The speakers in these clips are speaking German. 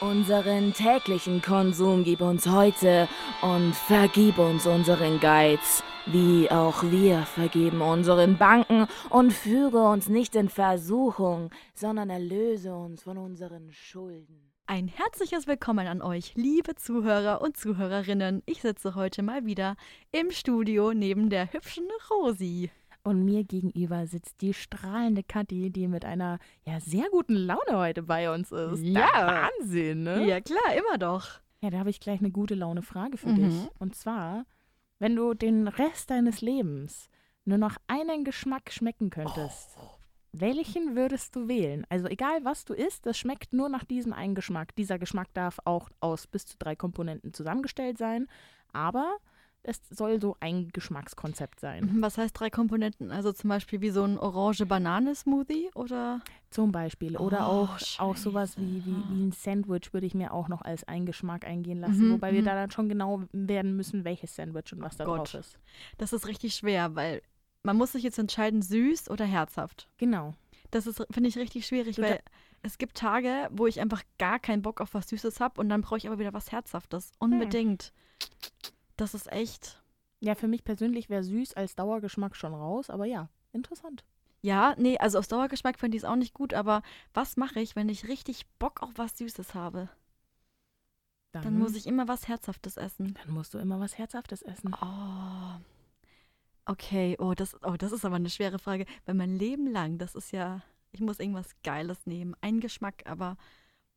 Unseren täglichen Konsum gib uns heute und vergib uns unseren Geiz, wie auch wir vergeben unseren Banken und führe uns nicht in Versuchung, sondern erlöse uns von unseren Schulden. Ein herzliches Willkommen an euch, liebe Zuhörer und Zuhörerinnen. Ich sitze heute mal wieder im Studio neben der hübschen Rosi. Und mir gegenüber sitzt die strahlende Kathi, die mit einer ja sehr guten Laune heute bei uns ist. Ja. Der Wahnsinn, ne? Ja klar, immer doch. Ja, da habe ich gleich eine gute Laune Frage für Mhm. dich. Und zwar, wenn du den Rest deines Lebens nur noch einen Geschmack schmecken könntest, welchen würdest du wählen? Also egal, was du isst, das schmeckt nur nach diesem einen Geschmack. Dieser Geschmack darf auch aus bis zu drei Komponenten zusammengestellt sein, aber es soll so ein Geschmackskonzept sein. Was heißt drei Komponenten? Also zum Beispiel wie so ein Orange-Banane-Smoothie oder? Zum Beispiel. Oder Oh, auch, auch sowas wie, wie, wie ein Sandwich würde ich mir auch noch als einen Geschmack eingehen lassen. Mhm, Wobei wir mhm. da dann schon genau werden müssen, welches Sandwich und was da Gott. drauf ist. Das ist richtig schwer, weil man muss sich jetzt entscheiden, süß oder herzhaft. Genau. Das ist, finde ich, richtig schwierig, Du, weil es gibt Tage, wo ich einfach gar keinen Bock auf was Süßes habe und dann brauche ich aber wieder was Herzhaftes. Unbedingt. Das ist echt. Ja, für mich persönlich wäre süß als Dauergeschmack schon raus, aber ja, interessant. Ja, nee, also aus Dauergeschmack fände ich es auch nicht gut, aber was mache ich, wenn ich richtig Bock auf was Süßes habe? Dann muss ich immer was Herzhaftes essen. Dann musst du immer was Herzhaftes essen. Oh. Okay, oh das, oh, das ist aber eine schwere Frage. Weil mein Leben lang, das ist ja, ich muss irgendwas Geiles nehmen. Ein Geschmack, aber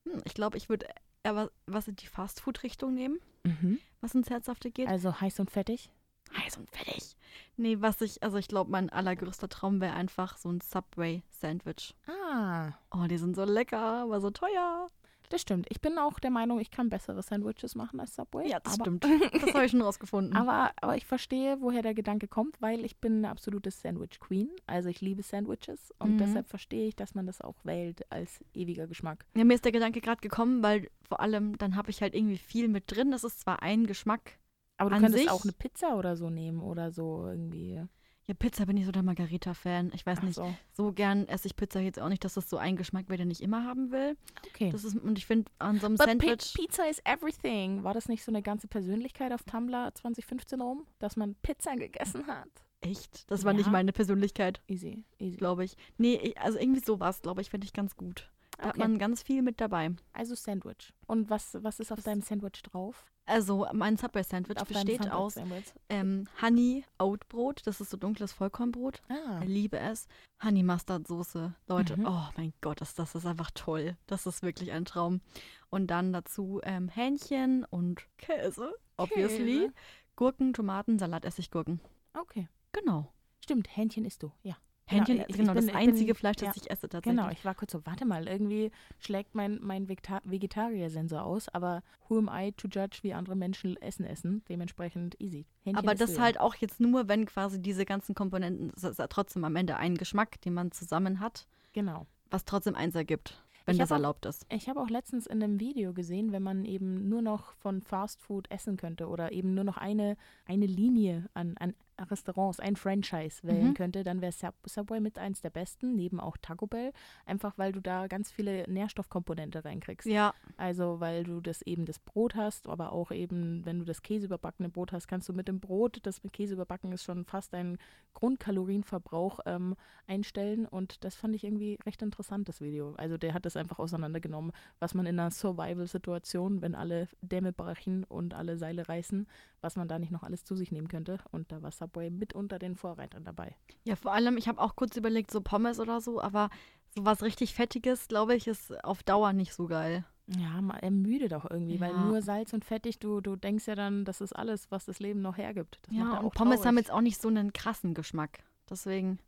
hm, ich glaube, ich würde eher was, in die Fastfood-Richtung nehmen, Mhm. was ins Herzhafte geht. Also heiß und fettig. Heiß und fertig. Nee, was ich, also ich glaube, mein allergrößter Traum wäre einfach so ein Subway-Sandwich. Ah, Oh, die sind so lecker, aber so teuer. Das stimmt. Ich bin auch der Meinung, ich kann bessere Sandwiches machen als Subway. Ja, das aber, stimmt. Das habe ich schon rausgefunden. Aber, aber ich verstehe, woher der Gedanke kommt, weil ich bin eine absolute Sandwich-Queen. Also ich liebe Sandwiches und Mhm. deshalb verstehe ich, dass man das auch wählt als ewiger Geschmack. Ja, mir ist der Gedanke gerade gekommen, weil vor allem dann habe ich halt irgendwie viel mit drin. Das ist zwar ein Geschmack. Aber du könntest sich- auch eine Pizza oder so nehmen oder so irgendwie. Ja, Pizza bin ich so der Margarita-Fan. Ich weiß Ach nicht, so. so gern esse ich Pizza jetzt auch nicht, dass das so ein Geschmack wäre, den ich immer haben will. Okay. Das ist, und ich finde, an so einem But pi Sandwich. Pizza is everything. War das nicht so eine ganze Persönlichkeit auf Tumblr 2015 rum, dass man Pizza gegessen hat? Echt? Das war nicht Ja. meine Persönlichkeit, Easy, easy. glaube ich. Nee, also irgendwie sowas, glaube ich, finde ich ganz gut. Da hat Okay. man ganz viel mit dabei. Also Sandwich. Und was, was ist auf deinem Sandwich drauf? Also, mein Subway-Sandwich besteht aus Sandwich-Sandwich? ähm, Honey Oat Brot. Das ist so dunkles Vollkornbrot. Ah. Ich liebe es. Honey Mustard Soße. Leute, Mhm. oh mein Gott, das, das ist einfach toll. Das ist wirklich ein Traum. Und dann dazu ähm, Hähnchen und Käse, obviously. Käse. Gurken, Tomaten, Salat, Essiggurken. Okay. Genau. Stimmt, Hähnchen isst du, ja. Hähnchen Genau, ist ich- genau bin- das ich bin- einzige Fleisch, das ja. ich esse tatsächlich. Genau, ich war kurz so, warte mal, irgendwie schlägt mein, mein Vegeta- Vegetarier-Sensor aus, aber who am I to judge, wie andere Menschen Essen essen? Dementsprechend easy. Hähnchen Aber das halt auch jetzt nur, wenn quasi diese ganzen Komponenten, es ist ja trotzdem am Ende ein Geschmack, den man zusammen hat, Genau. was trotzdem eins ergibt, wenn Ich das hab auch- erlaubt ist. Ich habe auch letztens in einem Video gesehen, wenn man eben nur noch von Fast Food essen könnte oder eben nur noch eine, eine Linie an, an Restaurants, ein Franchise wählen Mhm. könnte, dann wäre Sub Subway mit eins der besten, neben auch Taco Bell, einfach weil du da ganz viele Nährstoffkomponente reinkriegst. Ja, Also weil du das eben das Brot hast, aber auch eben, wenn du das käseüberbackene Brot hast, kannst du mit dem Brot, das mit Käse überbacken ist, schon fast deinen Grundkalorienverbrauch ähm, einstellen. Und das fand ich irgendwie recht interessant, das Video. Also der hat das einfach auseinandergenommen, was man in einer Survival-Situation, wenn alle Dämme brechen und alle Seile reißen, was man da nicht noch alles zu sich nehmen könnte. Und da war Subway mit unter den Vorreitern dabei. ja, vor allem, ich habe auch kurz überlegt, so Pommes oder so, aber so was richtig Fettiges, glaube ich, ist auf Dauer nicht so geil. Ja, ma- ermüdet auch irgendwie, weil Ja. nur Salz und fettig, du, du denkst ja dann, das ist alles, was das Leben noch hergibt. Das Ja, und Pommes haben traurig. jetzt auch nicht so einen krassen Geschmack. Deswegen.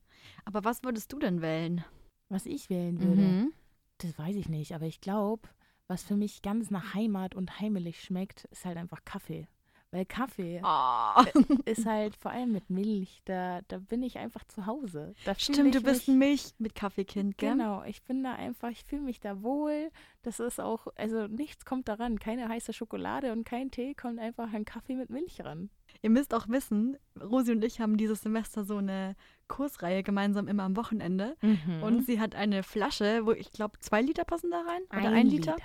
Aber was würdest du denn wählen? Was ich wählen würde, Mhm. das weiß ich nicht, aber ich glaube, was für mich ganz nach Heimat und heimelig schmeckt, ist halt einfach Kaffee. Weil Kaffee Ah. ist halt vor allem mit Milch, da, da bin ich einfach zu Hause. Stimmt, du bist ein Milch mit Kaffeekind, gell? Genau, ich bin da einfach, ich fühle mich da wohl. Das ist auch, also nichts kommt daran. Keine heiße Schokolade und kein Tee, kommt einfach ein Kaffee mit Milch ran. Ihr müsst auch wissen, Rosi und ich haben dieses Semester so eine Kursreihe gemeinsam immer am Wochenende. Mhm. Und sie hat eine Flasche, wo ich glaube, zwei Liter passen da rein. Oder ein, Liter.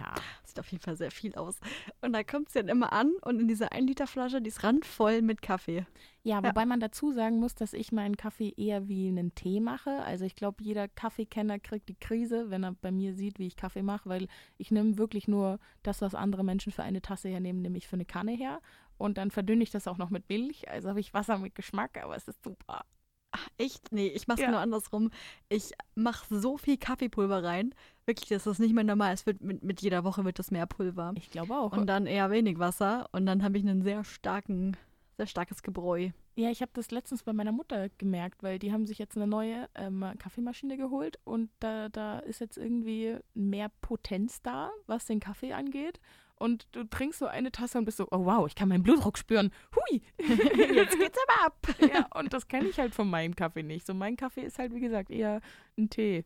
Sieht auf jeden Fall sehr viel aus. Und da kommt sie dann immer an und in dieser 1 Liter Flasche, die ist randvoll mit Kaffee. Ja, wobei man dazu sagen muss, dass ich meinen Kaffee eher wie einen Tee mache. Also ich glaube, jeder Kaffeekenner kriegt die Krise, wenn er bei mir sieht, wie ich Kaffee mache, weil ich nehme wirklich nur das, was andere Menschen für eine Tasse hernehmen, nehme ich für eine Kanne her. Und dann verdünne ich das auch noch mit Milch. Also habe ich Wasser mit Geschmack, aber es ist super. Ach, echt? Nee, ich mach's Ja. genau andersrum. Ich mache so viel Kaffeepulver rein. Wirklich, das ist nicht mehr normal. Es wird mit, mit jeder Woche wird das mehr Pulver. Ich glaube auch. Und dann eher wenig Wasser. Und dann habe ich einen sehr starken, sehr starkes Gebräu. Ja, ich habe das letztens bei meiner Mutter gemerkt, weil die haben sich jetzt eine neue ähm, Kaffeemaschine geholt und da, da ist jetzt irgendwie mehr Potenz da, was den Kaffee angeht. Und du trinkst so eine Tasse und bist so, oh wow, ich kann meinen Blutdruck spüren. Hui! Jetzt geht's aber ab. ja, und das kenne ich halt von meinem Kaffee nicht. So mein Kaffee ist halt, wie gesagt, eher ein Tee.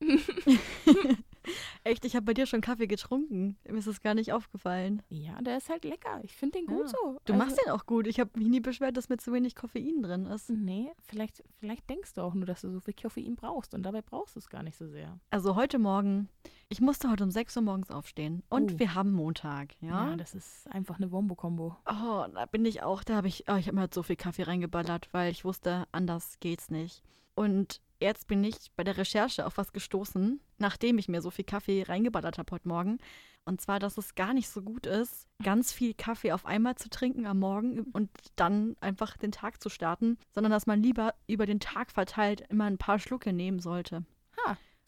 Echt, ich habe bei dir schon Kaffee getrunken. Mir ist das gar nicht aufgefallen. Ja, der ist halt lecker. Ich finde den gut Ja. so. Du Also- machst den auch gut. Ich habe mich nie beschwert, dass mir zu wenig Koffein drin ist. Nee, vielleicht, vielleicht denkst du auch nur, dass du so viel Koffein brauchst und dabei brauchst du es gar nicht so sehr. Also heute Morgen, ich musste heute um 6 Uhr morgens aufstehen. Und Oh. wir haben Montag, ja? Ja, das ist einfach eine Wombo-Kombo. Oh, da bin ich auch. Da habe ich, oh, ich habe mir halt so viel Kaffee reingeballert, weil ich wusste, anders geht's nicht. Und jetzt bin ich bei der Recherche auf was gestoßen, nachdem ich mir so viel Kaffee reingeballert habe heute Morgen. Und zwar, dass es gar nicht so gut ist, ganz viel Kaffee auf einmal zu trinken am Morgen und dann einfach den Tag zu starten, sondern dass man lieber über den Tag verteilt immer ein paar Schlucke nehmen sollte.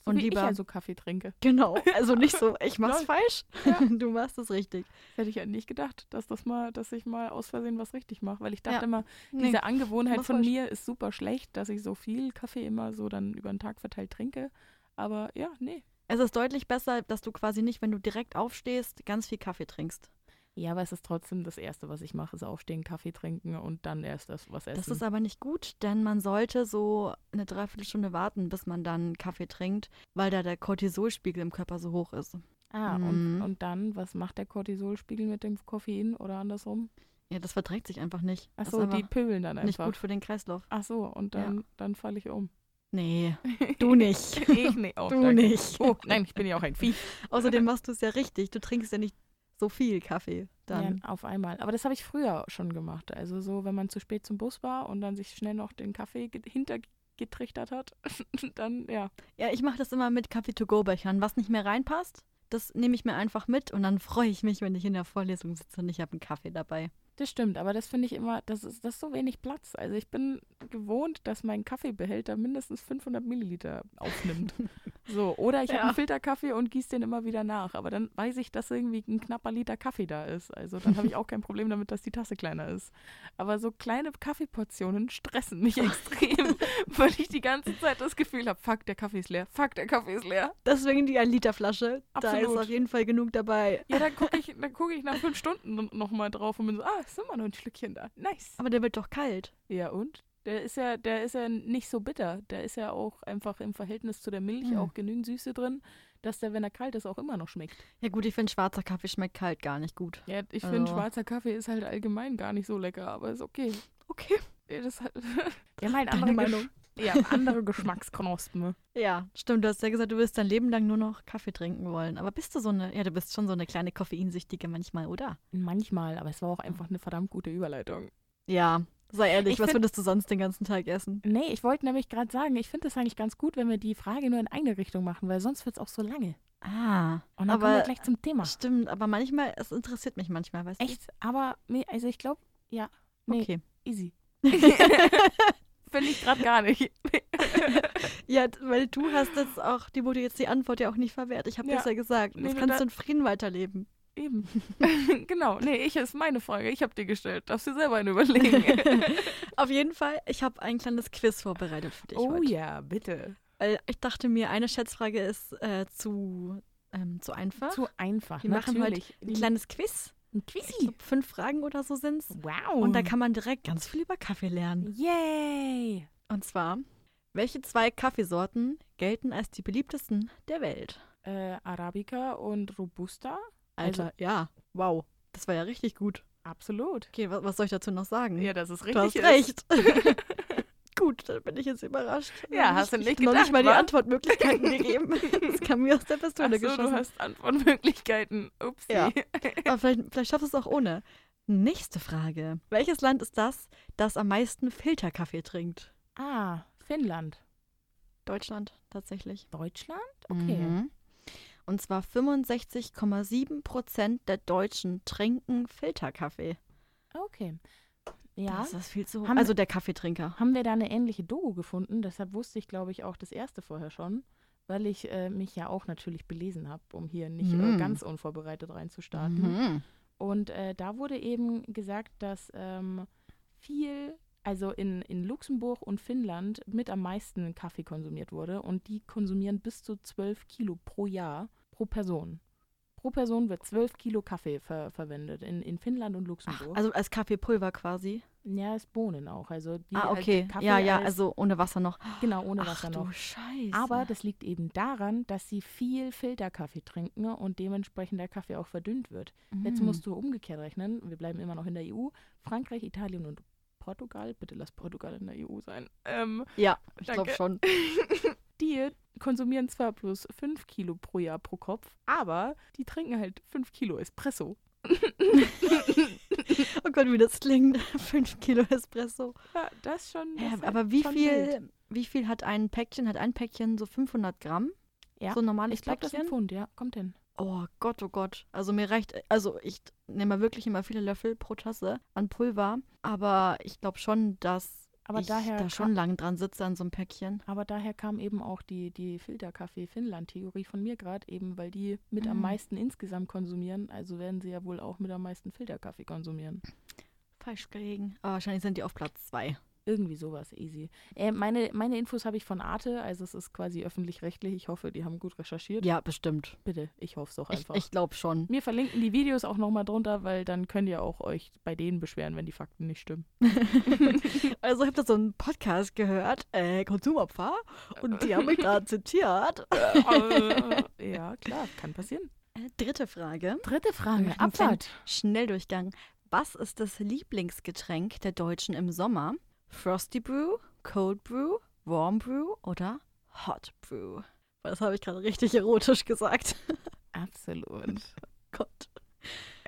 Und wie lieber- ich also Kaffee trinke. Genau, also nicht so, ich mach's falsch, Ja. du machst es richtig. Das hätte ich ja nicht gedacht, dass das mal, dass ich mal aus Versehen was richtig mache. Weil ich dachte Ja. immer, Nee. diese Angewohnheit mach's von falsch. mir ist super schlecht, dass ich so viel Kaffee immer so dann über den Tag verteilt trinke. Aber ja, nee. Es ist deutlich besser, dass du quasi nicht, wenn du direkt aufstehst, ganz viel Kaffee trinkst. Ja, aber es ist trotzdem das Erste, was ich mache, ist aufstehen, Kaffee trinken und dann erst das was essen. Das ist aber nicht gut, denn man sollte so eine Dreiviertelstunde warten, bis man dann Kaffee trinkt, weil da der Cortisolspiegel im Körper so hoch ist. ah, und, Mhm. und dann, was macht der Cortisolspiegel mit dem Koffein oder andersrum? Ja, das verträgt sich einfach nicht. Ach so, die einfach pöbeln dann nicht einfach. gut für den Kreislauf. Ach so, und Ja. dann, dann falle ich um. Nee, du nicht. ich nee, auch Du danke. nicht. Oh, nein, ich bin ja auch ein Vieh. Außerdem machst du es ja richtig. Du trinkst ja nicht so viel Kaffee dann. Ja, auf einmal. Aber das habe ich früher schon gemacht. Also so, wenn man zu spät zum Bus war und dann sich schnell noch den Kaffee ge- hintergetrichtert hat, dann ja. Ja, ich mache das immer mit Kaffee-to-go-Bechern. Was nicht mehr reinpasst, das nehme ich mir einfach mit und dann freue ich mich, wenn ich in der Vorlesung sitze und ich habe einen Kaffee dabei. Das stimmt, aber das finde ich immer, das ist, das ist so wenig Platz. Also ich bin gewohnt, dass mein Kaffeebehälter mindestens 500 Milliliter aufnimmt. so, oder ich habe Ja. einen Filterkaffee und gieße den immer wieder nach. Aber dann weiß ich, dass irgendwie ein knapper Liter Kaffee da ist. Also dann habe ich auch kein Problem damit, dass die Tasse kleiner ist. Aber so kleine Kaffeeportionen stressen mich extrem, weil ich die ganze Zeit das Gefühl habe, fuck, der Kaffee ist leer, fuck, der Kaffee ist leer. Deswegen die 1-Liter-Flasche. Da ist auf jeden Fall genug dabei. Ja, dann gucke ich, dann guck ich nach fünf Stunden nochmal drauf und bin so, ah, ist immer noch ein Schlückchen da. Nice. Aber der wird doch kalt. Ja, und? Der ist ja, der ist ja nicht so bitter. Der ist ja auch einfach im Verhältnis zu der Milch Hm. auch genügend Süße drin, dass der, wenn er kalt ist, auch immer noch schmeckt. Ja gut, ich finde schwarzer Kaffee schmeckt kalt gar nicht gut. Ja, ich Also- finde, schwarzer Kaffee ist halt allgemein gar nicht so lecker, aber ist okay. Okay. Ja, das hat, wir haben halt Deine andere, Meinung. Ja, andere Geschmacksknospen. Ja, stimmt. Du hast ja gesagt, du wirst dein Leben lang nur noch Kaffee trinken wollen. Aber bist du so eine, ja, du bist schon so eine kleine Koffeinsüchtige manchmal, oder? Manchmal, aber es war auch einfach eine verdammt gute Überleitung. Ja, sei ehrlich, Ich was find- würdest du sonst den ganzen Tag essen? Nee, ich wollte nämlich gerade sagen, ich finde es eigentlich ganz gut, wenn wir die Frage nur in eine Richtung machen, weil sonst wird es auch so lange. Ah, Und dann kommen wir aber gleich zum Thema. stimmt, aber manchmal, es interessiert mich manchmal, weißt Echt? Aber, nee, also ich glaube, ja, du? nee, Okay. easy. Finde ich gerade gar nicht. Ja, weil du hast jetzt auch, die wurde jetzt die Antwort ja auch nicht verwehrt. Ich habe Ja. das ja gesagt. Nee, das du kannst du in Frieden weiterleben. Eben. genau. Nee, ich ist meine Frage. Ich habe dir gestellt. Darfst du selber eine überlegen. Auf jeden Fall, ich habe ein kleines Quiz vorbereitet für dich oh heute. ja, bitte. Weil ich dachte mir, eine Schätzfrage ist äh, zu, ähm, zu einfach. Zu einfach. Wir machen heute natürlich. ein kleines Quiz. ein Quizzy. glaub, fünf Fragen oder so sind's. Wow. Und da kann man direkt ganz viel über Kaffee lernen. Yay. Und zwar, welche zwei Kaffeesorten gelten als die beliebtesten der Welt? Äh, Arabica und Robusta. Alter, Also- ja. Wow. Das war ja richtig gut. Absolut. Okay, was, was soll ich dazu noch sagen? Ja, das ist du hast richtig. recht. Gut, dann bin ich jetzt überrascht. Ja, Ich- hast du ich nicht noch gedacht, nicht mal die? Antwortmöglichkeiten gegeben. Das kam mir aus der Ach Pistole so, geschossen. du hast Antwortmöglichkeiten. Upsi. Ja. Aber vielleicht, vielleicht schaffst du es auch ohne. Nächste Frage. Welches Land ist das, das am meisten Filterkaffee trinkt? Ah, Finnland. Deutschland, tatsächlich. Deutschland? Okay. Mhm. Und zwar 65,7 Prozent der Deutschen trinken Filterkaffee. Okay. Ja. Das ist viel zu hoch. Also der Kaffeetrinker. haben wir da eine ähnliche Doku gefunden. Deshalb wusste ich, glaube ich, auch das erste vorher schon, weil ich äh, mich ja auch natürlich belesen habe, um hier nicht äh, Mhm. ganz unvorbereitet reinzustarten. Mhm. Und äh, da wurde eben gesagt, dass ähm, viel, also in, in Luxemburg und Finnland mit am meisten Kaffee konsumiert wurde. Und die konsumieren bis zu 12 Kilo pro Jahr pro Person. Pro Person wird 12 Kilo Kaffee ver verwendet in, in Finnland und Ach, Luxemburg. also als Kaffeepulver quasi. ja, ist Bohnen auch. Also die, ah, halt okay. Kaffee ja, ja, als- also ohne Wasser noch. genau ohne Ach Wasser du noch. Scheiße. Aber das liegt eben daran, dass sie viel Filterkaffee trinken und dementsprechend der Kaffee auch verdünnt wird. Jetzt Mhm. musst du umgekehrt rechnen. Wir bleiben immer noch in der EU. Frankreich, Italien und Portugal. Bitte lass Portugal in der EU sein. Ähm, Ja, ich glaube schon. die konsumieren zwar bloß 5 Kilo pro Jahr pro Kopf, aber die trinken halt 5 Kilo Espresso. Oh Gott, wie das klingt. Fünf Kilo Espresso. Ja, das ist schon. Das Ja, ist halt aber wie wild. viel, wie viel hat ein Päckchen? Hat ein Päckchen so 500 Gramm? Ja, So ein normales Ich glaube, das ist ein Päckchen? Pfund, ja. Kommt hin. Oh Gott, oh Gott. Also mir reicht, also ich nehme wirklich immer viele Löffel pro Tasse an Pulver. Aber ich glaube schon, dass Aber ich daher da schon lang dran sitze an so einem Päckchen. Aber daher kam eben auch die, die Filterkaffee-Finnland-Theorie von mir gerade, eben weil die mit am Mhm. meisten insgesamt konsumieren. Also werden sie ja wohl auch mit am meisten Filterkaffee konsumieren. Falsch gelegen. Aber wahrscheinlich sind die auf Platz zwei. Irgendwie sowas, easy. Äh, meine, meine Infos habe ich von Arte, also es ist quasi öffentlich-rechtlich. Ich hoffe, die haben gut recherchiert. Ja, bestimmt. Bitte, ich hoffe es Ich, einfach. ich glaube schon. Wir verlinken die Videos auch nochmal drunter, weil dann könnt ihr auch euch bei denen beschweren, wenn die Fakten nicht stimmen. Also ich habe da so einen Podcast gehört, äh, Konsumopfer, und die haben mich da zitiert. Äh, ja, klar, kann passieren. Äh, Dritte Frage. Dritte Frage, Abfahrt. Schnelldurchgang. Was ist das Lieblingsgetränk der Deutschen im Sommer? Frosty Brew, Cold Brew, Warm Brew oder Hot Brew? Das habe ich gerade richtig erotisch gesagt. Absolut. Gott.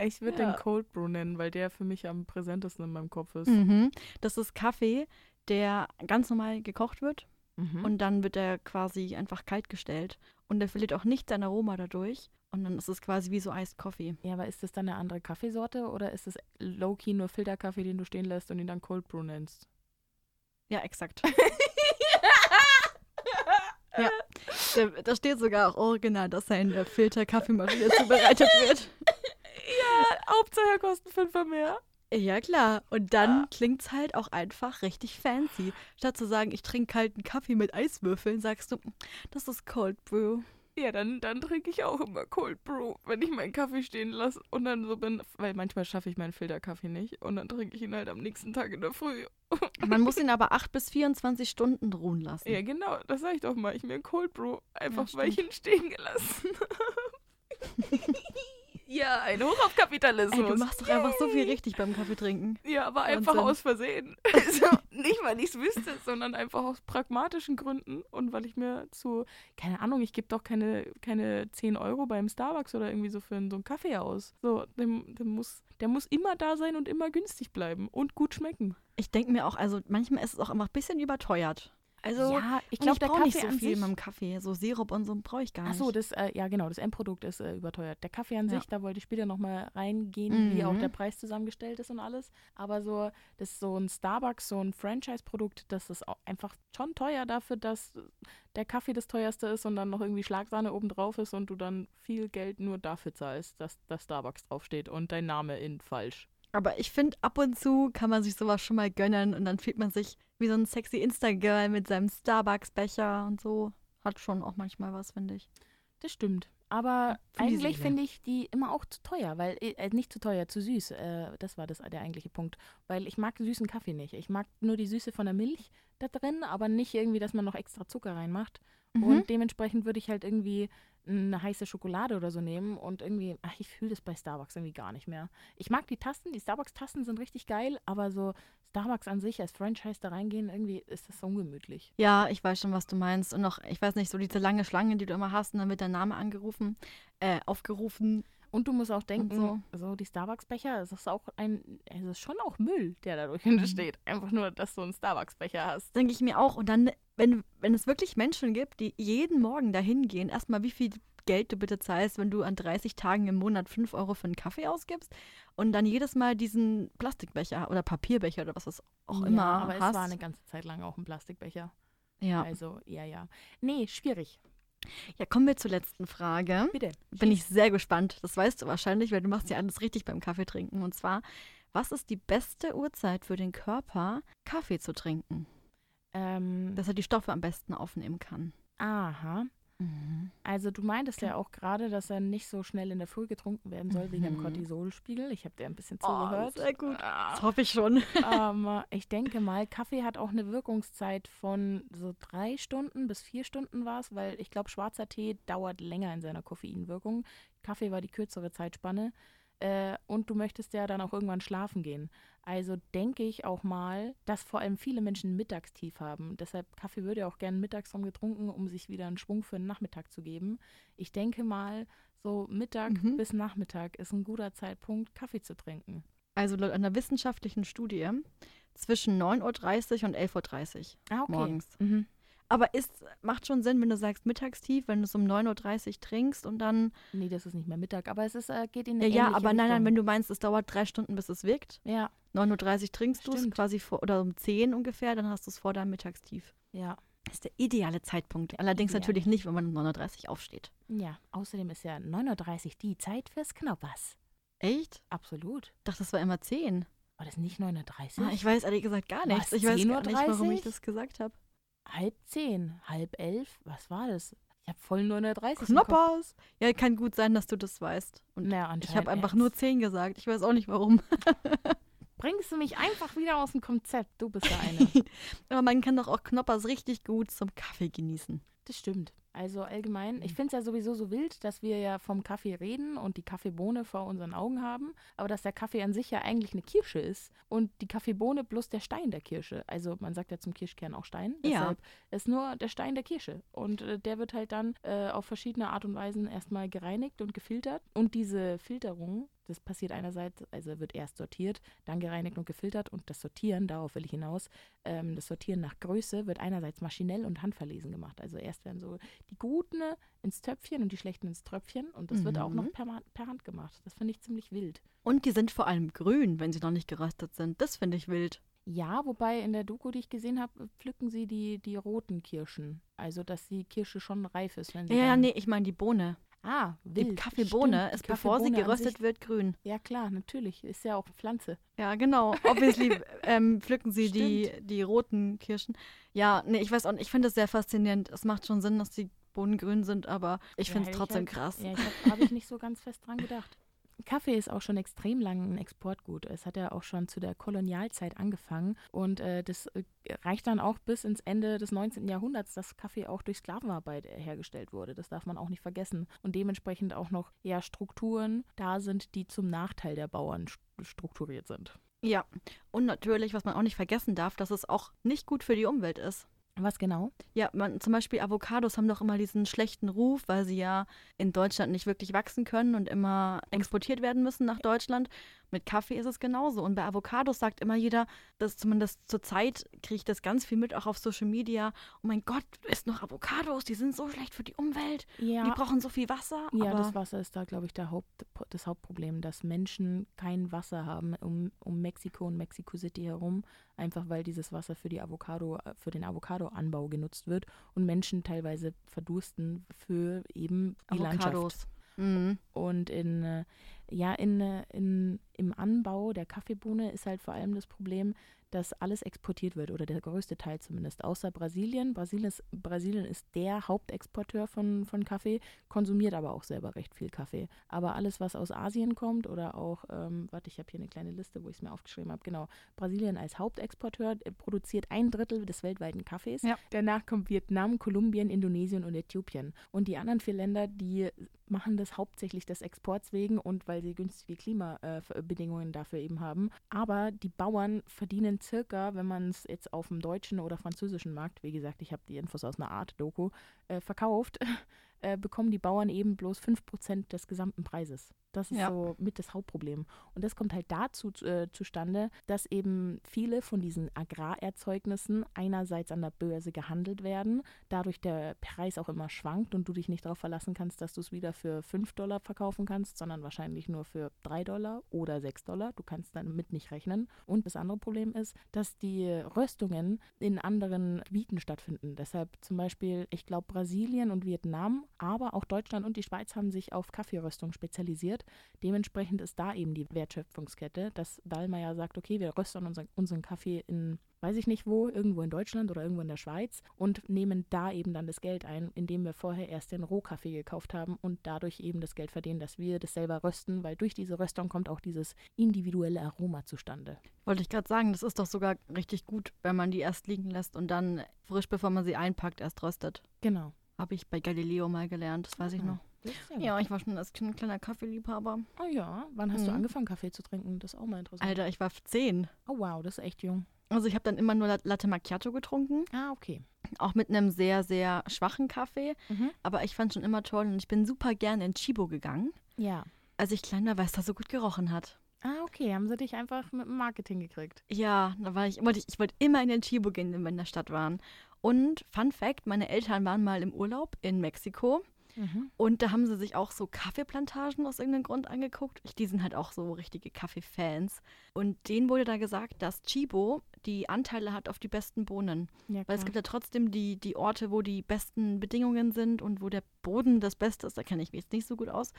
Ich würde Ja. den Cold Brew nennen, weil der für mich am präsentesten in meinem Kopf ist. Mhm. Das ist Kaffee, der ganz normal gekocht wird Mhm. und dann wird er quasi einfach kalt gestellt. Und der verliert auch nicht sein Aroma dadurch. Und dann ist es quasi wie so Iced Coffee. ja, aber ist das dann eine andere Kaffeesorte oder ist es low-key nur Filterkaffee, den du stehen lässt und ihn dann Cold Brew nennst? Ja, exakt. ja. Da, steht sogar auch original, dass er in der Filter-Kaffeemaschine zubereitet wird. Ja, Hauptsache kosten fünfer mehr. Ja, klar. Und dann klingt's halt auch einfach richtig fancy. Statt zu sagen, ich trinke kalten Kaffee mit Eiswürfeln, sagst du, das ist Cold Brew. Ja, dann, dann trinke ich auch immer Cold Brew, wenn ich meinen Kaffee stehen lasse und dann so bin, weil manchmal schaffe ich meinen Filterkaffee nicht und dann trinke ich ihn halt am nächsten Tag in der Früh. Man muss ihn aber 8 bis 24 Stunden ruhen lassen. Ja, genau, das sage ich doch mal. Ich mir einen Cold Brew, einfach Ja, weil ich ihn stehen gelassen habe. ja, ein Hoch auf Kapitalismus. Ey, du machst doch einfach so viel Yay. richtig beim Kaffee trinken. Ja, aber einfach Wahnsinn. aus Versehen. Also nicht, weil ich es wüsste, sondern einfach aus pragmatischen Gründen und weil ich mir zu, keine Ahnung, ich gebe doch keine, keine 10 Euro beim Starbucks oder irgendwie so für einen- so einen Kaffee aus. So, dem, dem muss, der muss immer da sein und immer günstig bleiben und gut schmecken. Ich denke mir auch, also manchmal ist es auch einfach ein bisschen überteuert. Also, ja, ich glaube, der Kaffee nicht so viel in meinem Kaffee. So Sirup und so brauche ich gar Ach nicht. so, das, äh, ja genau, das Endprodukt ist äh, überteuert. Der Kaffee an Ja. sich, da wollte ich später nochmal reingehen, wie auch Mhm. der Preis zusammengestellt ist und alles. Aber so, das ist so ein Starbucks, so ein Franchise-Produkt, das ist auch einfach schon teuer dafür, dass der Kaffee das teuerste ist und dann noch irgendwie Schlagsahne oben drauf ist und du dann viel Geld nur dafür zahlst, dass da Starbucks draufsteht und dein Name in falsch. Aber ich finde, ab und zu kann man sich sowas schon mal gönnen und dann fühlt man sich wie so ein sexy Insta-Girl mit seinem Starbucks-Becher und so. Hat schon auch manchmal was, finde ich. Das stimmt. Aber Für eigentlich finde ich die immer auch zu teuer, weil äh, nicht zu teuer, zu süß. Äh, das war das der eigentliche Punkt, weil ich mag süßen Kaffee nicht. Ich mag nur die Süße von der Milch da drin, aber nicht irgendwie, dass man noch extra Zucker reinmacht. Mhm. Und dementsprechend würde ich halt irgendwie eine heiße Schokolade oder so nehmen und irgendwie, ach, ich fühle das bei Starbucks irgendwie gar nicht mehr. Ich mag die Tasten, die Starbucks-Tasten sind richtig geil, aber so Starbucks an sich als Franchise da reingehen, irgendwie ist das so ungemütlich. Ja, ich weiß schon, was du meinst. Und noch, ich weiß nicht, so diese lange Schlange, die du immer hast, und dann wird dein Name angerufen, äh, aufgerufen. Und du musst auch denken, so. so. die Starbucks-Becher, es ist auch ein, es ist schon auch Müll, der dadurch Mhm. entsteht. Einfach nur, dass du einen Starbucks-Becher hast. Denke ich mir auch. Und dann, wenn, wenn es wirklich Menschen gibt, die jeden Morgen dahin gehen, erstmal wie viel Geld du bitte zahlst, wenn du an 30 Tagen im Monat 5 Euro für einen Kaffee ausgibst und dann jedes Mal diesen Plastikbecher oder Papierbecher oder was es auch immer ja, aber hast. es war eine ganze Zeit lang auch ein Plastikbecher. ja. Also, ja, ja. Nee, schwierig. ja, kommen wir zur letzten Frage. Bitte. Bin ich sehr gespannt. Das weißt du wahrscheinlich, weil du machst ja alles richtig beim Kaffee trinken. Und zwar, was ist die beste Uhrzeit für den Körper, Kaffee zu trinken? Ähm, Dass er die Stoffe am besten aufnehmen kann. aha. Also du meintest ja auch gerade, dass er nicht so schnell in der Früh getrunken werden soll wegen dem Mhm. Cortisolspiegel. Ich habe dir ein bisschen Oh, zugehört. sehr gut. Das Ah, hoffe ich schon. ähm, ich denke mal, Kaffee hat auch eine Wirkungszeit von so drei Stunden bis vier Stunden war es, weil ich glaube, schwarzer Tee dauert länger in seiner Koffeinwirkung. Kaffee war die kürzere Zeitspanne. Äh, und du möchtest ja dann auch irgendwann schlafen gehen. Also denke ich auch mal, dass vor allem viele Menschen Mittagstief haben. Deshalb Kaffee würde ja auch gerne mittags getrunken, um sich wieder einen Schwung für den Nachmittag zu geben. Ich denke mal, so Mittag Mhm. bis Nachmittag ist ein guter Zeitpunkt, Kaffee zu trinken. Also laut einer wissenschaftlichen Studie zwischen 9.30 Uhr und 11.30 Uhr Ah, okay. morgens. Mhm. Aber ist, macht schon Sinn, wenn du sagst Mittagstief, wenn du es um 9.30 Uhr trinkst und dann. Nee, das ist nicht mehr Mittag, aber es ist, äh, geht in eine ja, aber nein, nein, wenn du meinst, es dauert drei Stunden, bis es wirkt. Ja, 9.30 Uhr trinkst du es quasi vor, oder um 10 ungefähr, dann hast du es vor deinem Mittagstief. ja, Das ist der ideale Zeitpunkt. Allerdings Ideal. natürlich nicht, wenn man um 9.30 Uhr aufsteht. ja. Außerdem ist ja 9.30 Uhr die Zeit fürs Knoppers. Echt? Absolut. Ich dachte, das war immer 10. War das nicht 9.30 Uhr? Ah, ich weiß ehrlich gesagt gar nichts. Ich weiß gar 10.30 nicht, warum ich das gesagt habe. Halb zehn, halb elf, was war das? Ich habe voll 9.30 Uhr. im Kopf. Knoppers! Ja, kann gut sein, dass du das weißt. Und Na, ich habe einfach nur 10 gesagt. Ich weiß auch nicht warum. Bringst du mich einfach wieder aus dem Konzept? Du bist der eine. Aber man kann doch auch Knoppers richtig gut zum Kaffee genießen. Das stimmt. Also allgemein, Mhm. ich finde es ja sowieso so wild, dass wir ja vom Kaffee reden und die Kaffeebohne vor unseren Augen haben, aber dass der Kaffee an sich ja eigentlich eine Kirsche ist und die Kaffeebohne bloß der Stein der Kirsche. Also man sagt ja zum Kirschkern auch Stein. Ja. Deshalb ist nur der Stein der Kirsche. Und äh, der wird halt dann äh, auf verschiedene Art und Weisen erstmal gereinigt und gefiltert. Und diese Filterung, das passiert einerseits, also wird erst sortiert, dann gereinigt und gefiltert und das Sortieren, darauf will ich hinaus, ähm, das Sortieren nach Größe wird einerseits maschinell und handverlesen gemacht. Also erst werden so die guten ins Töpfchen und die schlechten ins Tröpfchen und das wird auch noch Mhm. per, per Hand gemacht. Das finde ich ziemlich wild. Und die sind vor allem grün, wenn sie noch nicht geröstet sind. Das finde ich wild. Ja, wobei in der Doku, die ich gesehen habe, pflücken sie die, die roten Kirschen. Also, dass die Kirsche schon reif ist, wenn sie. Ja, nee, ich meine die Bohne. Ah, Die wild. Kaffeebohne Stimmt, ist, die bevor sie Kaffeebohne geröstet wird, grün. Ja, klar, natürlich. Ist ja auch eine Pflanze. Ja, genau. Obviously ähm, pflücken sie die, die roten Kirschen. Ja, nee, ich weiß auch nicht. Ich finde das sehr faszinierend. Es macht schon Sinn, dass die Bohnen grün sind, aber ich Ja, finde es trotzdem halt- krass. Ja, ich habe hab ich nicht so ganz fest dran gedacht. Kaffee ist auch schon extrem lang ein Exportgut. Es hat ja auch schon zu der Kolonialzeit angefangen und äh, das äh, reicht dann auch bis ins Ende des 19. Jahrhunderts, dass Kaffee auch durch Sklavenarbeit hergestellt wurde. Das darf man auch nicht vergessen. Und dementsprechend auch noch ja, Strukturen da sind, die zum Nachteil der Bauern st- strukturiert sind. Ja, und natürlich, was man auch nicht vergessen darf, dass es auch nicht gut für die Umwelt ist. Was genau? Ja, man, zum Beispiel Avocados haben doch immer diesen schlechten Ruf, weil sie ja in Deutschland nicht wirklich wachsen können und immer exportiert werden müssen nach Deutschland. Mit Kaffee ist es genauso. Und bei Avocados sagt immer jeder, dass zumindest zur Zeit kriege ich das ganz viel mit, auch auf Social Media. Oh mein Gott, isst noch Avocados, die sind so schlecht für die Umwelt. Ja, Die brauchen so viel Wasser. Ja, das Wasser ist da, glaube ich, der Haupt, das Hauptproblem, dass Menschen kein Wasser haben um, um Mexiko und Mexico City herum, einfach weil dieses Wasser für die Avocado, äh, für den Avocadoanbau genutzt wird und Menschen teilweise verdursten für eben die Landschaft. Avocados. Mhm. Und in, äh, ja, in, äh, in, im Anbau der Kaffeebohne ist halt vor allem das Problem, dass alles exportiert wird oder der größte Teil zumindest, außer Brasilien. Brasilien ist, Brasilien ist der Hauptexporteur von, von Kaffee, konsumiert aber auch selber recht viel Kaffee. Aber alles, was aus Asien kommt oder auch, ähm, warte, ich habe hier eine kleine Liste, wo ich es mir aufgeschrieben habe, genau, Brasilien als Hauptexporteur äh, produziert ein Drittel des weltweiten Kaffees. Ja. Danach kommt Vietnam, Kolumbien, Indonesien und Äthiopien. Und die anderen vier Länder, die machen das hauptsächlich des Exports wegen und weil sie günstige Klimabedingungen dafür eben haben. Aber die Bauern verdienen circa, wenn man es jetzt auf dem deutschen oder französischen Markt, wie gesagt, ich habe die Infos aus einer Art Doku, äh, verkauft, äh, bekommen die Bauern eben bloß 5% des gesamten Preises. Das ist Ja. so mit das Hauptproblem. Und das kommt halt dazu äh, zustande, dass eben viele von diesen Agrarerzeugnissen einerseits an der Börse gehandelt werden, dadurch der Preis auch immer schwankt und du dich nicht darauf verlassen kannst, dass du es wieder für 5 Dollar verkaufen kannst, sondern wahrscheinlich nur für 3 Dollar oder 6 Dollar. Du kannst damit nicht rechnen. Und das andere Problem ist, dass die Röstungen in anderen Gebieten stattfinden. Deshalb zum Beispiel, ich glaube, Brasilien und Vietnam, aber auch Deutschland und die Schweiz haben sich auf Kaffeeröstung spezialisiert. Dementsprechend ist da eben die Wertschöpfungskette, dass Dallmayr sagt, okay, wir röstern unseren, unseren Kaffee in, weiß ich nicht wo, irgendwo in Deutschland oder irgendwo in der Schweiz und nehmen da eben dann das Geld ein, indem wir vorher erst den Rohkaffee gekauft haben und dadurch eben das Geld verdienen, dass wir das selber rösten, weil durch diese Röstung kommt auch dieses individuelle Aroma zustande. Wollte ich gerade sagen, das ist doch sogar richtig gut, wenn man die erst liegen lässt und dann frisch, bevor man sie einpackt, erst röstet. Genau. Habe ich bei Galileo mal gelernt, das weiß ich Ah, noch. gut. Ja, ich war schon als Kind ein kleiner Kaffeeliebhaber. Oh ja, wann hast du Mhm. angefangen, Kaffee zu trinken? Das ist auch mal interessant. Alter, ich war zehn. Oh wow, das ist echt jung. Also ich habe dann immer nur La- Latte Macchiato getrunken, Ah, okay. auch mit einem sehr, sehr schwachen Kaffee. Mhm. Aber ich fand schon immer toll und ich bin super gern in Chibo gegangen, Ja. als ich klein war, weil es da so gut gerochen hat. Ah, okay. Haben sie dich einfach mit dem Marketing gekriegt? Ja, da war ich, wollte ich, ich wollte immer in den Chibo gehen, wenn wir in der Stadt waren. Und Fun Fact, meine Eltern waren mal im Urlaub in Mexiko Mhm. und da haben sie sich auch so Kaffeeplantagen aus irgendeinem Grund angeguckt. Die sind halt auch so richtige Kaffeefans. Und denen wurde da gesagt, dass Chibo die Anteile hat auf die besten Bohnen. Ja, Weil es gibt ja trotzdem die, die Orte, wo die besten Bedingungen sind und wo der Boden das Beste ist. Da kenne ich mich jetzt nicht so gut aus.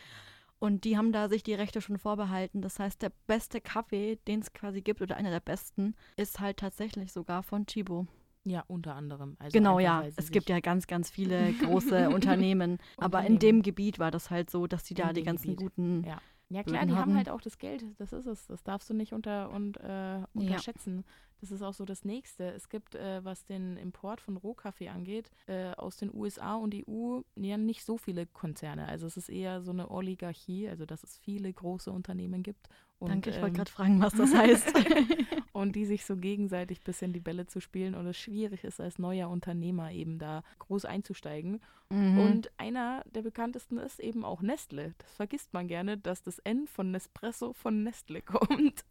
Und die haben da sich die Rechte schon vorbehalten. Das heißt, der beste Kaffee, den es quasi gibt, oder einer der besten, ist halt tatsächlich sogar von Chibo. Ja, unter anderem. Also genau, ja. sie Es gibt ja ganz, ganz viele große Unternehmen. Aber in dem Gebiet war das halt so, dass die da In die ganzen Gebiet. guten. Ja. Ja klar, die haben halt auch das Geld, das ist es. Das darfst du nicht unter und äh, unterschätzen. Das ist auch so das Nächste. Es gibt, äh, was den Import von Rohkaffee angeht, äh, aus den USA und EU ja nicht so viele Konzerne. Also es ist eher so eine Oligarchie, also dass es viele große Unternehmen gibt. Und, Danke, ich wollte ähm, gerade fragen, was das heißt. und die sich so gegenseitig ein bisschen die Bälle zu spielen und es schwierig ist, als neuer Unternehmer eben da groß einzusteigen. Mhm. Und einer der bekanntesten ist eben auch Nestle. Das vergisst man gerne, dass das N von Nespresso von Nestle kommt.